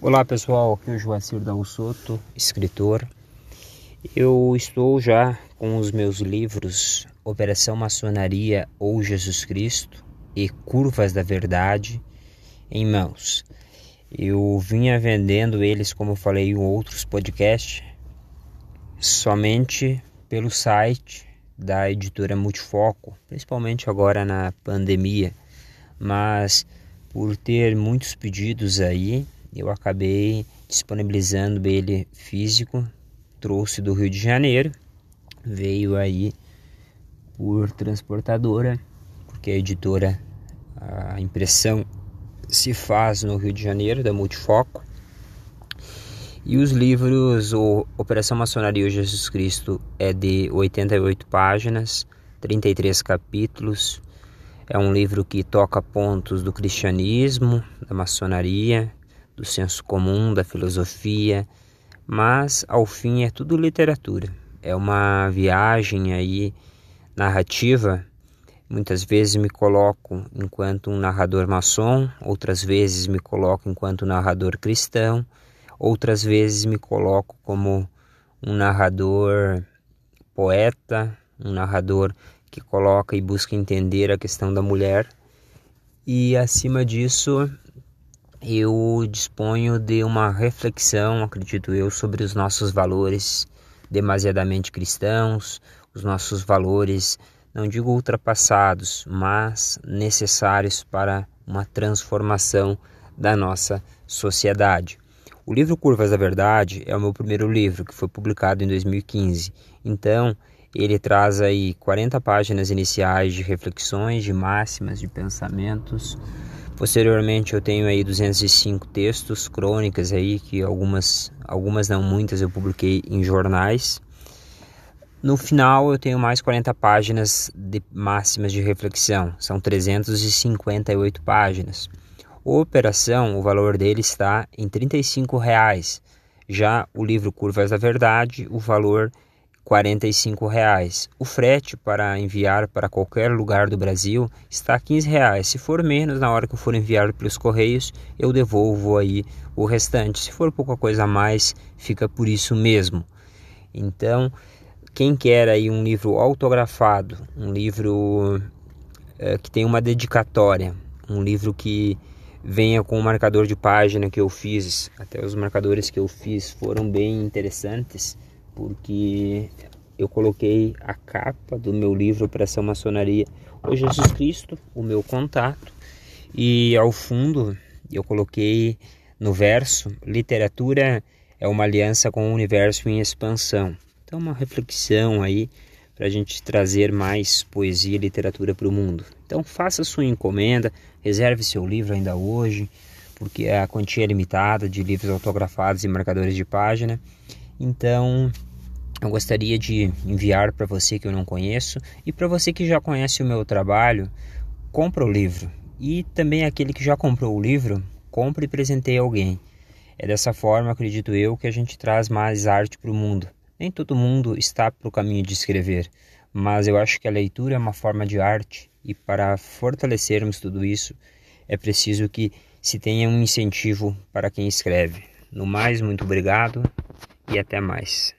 Olá pessoal, aqui é o Joacir Dal Soto, escritor. Eu estou já com os meus livros Operação Maçonaria ou Jesus Cristo e Curvas da Verdade em mãos. Eu vinha vendendo eles, como falei em outros podcasts, somente pelo site da editora Multifoco, principalmente agora na pandemia, mas por ter muitos pedidos aí, eu acabei disponibilizando ele físico, trouxe do Rio de Janeiro, veio aí por transportadora, porque a editora, a impressão se faz no Rio de Janeiro, da Multifoco. E os livros, o Operação Maçonaria e Jesus Cristo é de 88 páginas, 33 capítulos. É um livro que toca pontos do cristianismo, da maçonaria, do senso comum, da filosofia, mas ao fim é tudo literatura. É uma viagem aí narrativa. Muitas vezes me coloco enquanto um narrador maçom, outras vezes me coloco enquanto narrador cristão, outras vezes me coloco como um narrador poeta, um narrador que coloca e busca entender a questão da mulher. E acima disso, eu disponho de uma reflexão, acredito eu, sobre os nossos valores demasiadamente cristãos, os nossos valores, não digo ultrapassados, mas necessários para uma transformação da nossa sociedade. O livro Curvas da Verdade é o meu primeiro livro, que foi publicado em 2015. Então, ele traz aí 40 páginas iniciais de reflexões, de máximas, de pensamentos Posteriormente eu tenho aí 205 textos, crônicas aí que algumas, algumas não muitas eu publiquei em jornais. No final eu tenho mais 40 páginas de máximas de reflexão, são 358 páginas. O Operação, o valor dele está em 35 reais. Já o livro Curvas da Verdade, o valor 45 reais. O frete para enviar para qualquer lugar do Brasil está a 15 reais. Se for menos, na hora que eu for enviar pelos correios, eu devolvo aí o restante. Se for pouca coisa a mais, fica por isso mesmo. Então, quem quer aí um livro autografado, um livro é, que tem uma dedicatória, um livro que venha com o marcador de página que eu fiz, até os marcadores que eu fiz foram bem interessantes porque eu coloquei a capa do meu livro Operação Maçonaria O Jesus Cristo, o meu contato, e ao fundo eu coloquei no verso Literatura é uma aliança com o universo em expansão. Então, uma reflexão aí para a gente trazer mais poesia e literatura para o mundo. Então, faça sua encomenda, reserve seu livro ainda hoje, porque a quantia é limitada de livros autografados e marcadores de página. Então, eu gostaria de enviar para você que eu não conheço e para você que já conhece o meu trabalho, compra o livro. E também aquele que já comprou o livro, compre e presenteie alguém. É dessa forma, acredito eu, que a gente traz mais arte para o mundo. Nem todo mundo está para o caminho de escrever, mas eu acho que a leitura é uma forma de arte e para fortalecermos tudo isso é preciso que se tenha um incentivo para quem escreve. No mais, muito obrigado e até mais.